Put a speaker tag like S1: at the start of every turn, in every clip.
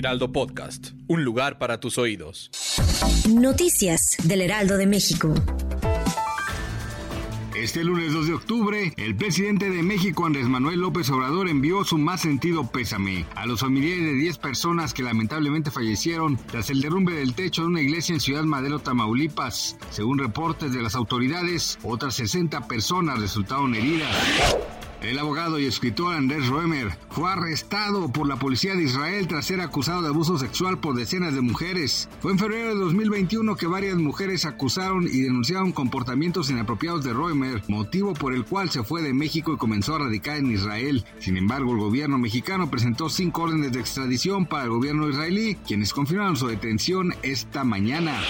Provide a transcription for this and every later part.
S1: Heraldo Podcast, un lugar para tus oídos.
S2: Noticias del Heraldo de México.
S3: Este lunes 2 de octubre, el presidente de México, Andrés Manuel López Obrador, envió su más sentido pésame a los familiares de 10 personas que lamentablemente fallecieron tras el derrumbe del techo de una iglesia en Ciudad Madero, Tamaulipas. Según reportes de las autoridades, otras 60 personas resultaron heridas. El abogado y escritor Andrés Roemer fue arrestado por la policía de Israel tras ser acusado de abuso sexual por decenas de mujeres. Fue en febrero de 2021 que varias mujeres acusaron y denunciaron comportamientos inapropiados de Roemer, motivo por el cual se fue de México y comenzó a radicar en Israel. Sin embargo, el gobierno mexicano presentó cinco órdenes de extradición para el gobierno israelí, quienes confirmaron su detención esta mañana.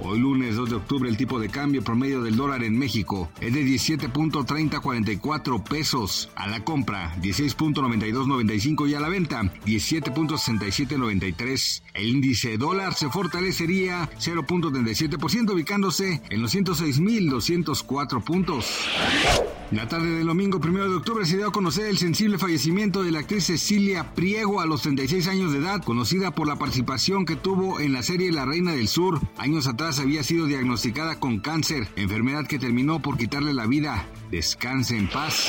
S3: Hoy lunes 2 de octubre el tipo de cambio promedio del dólar en México es de 17.3044 pesos. A la compra 16.9295 y a la venta 17.6793. El índice dólar se fortalecería 0.37% ubicándose en los 106.204 puntos. La tarde del domingo 1 de octubre se dio a conocer el sensible fallecimiento de la actriz Cecilia Priego a los 36 años de edad, conocida por la participación que tuvo en la serie La Reina del Sur. Años atrás había sido diagnosticada con cáncer, enfermedad que terminó por quitarle la vida. Descanse en paz.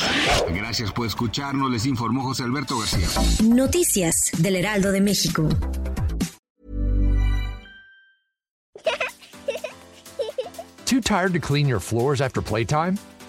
S3: Gracias por escucharnos, les informó José Alberto García.
S2: Noticias del Heraldo de México.
S4: Too tired to clean your floors after playtime?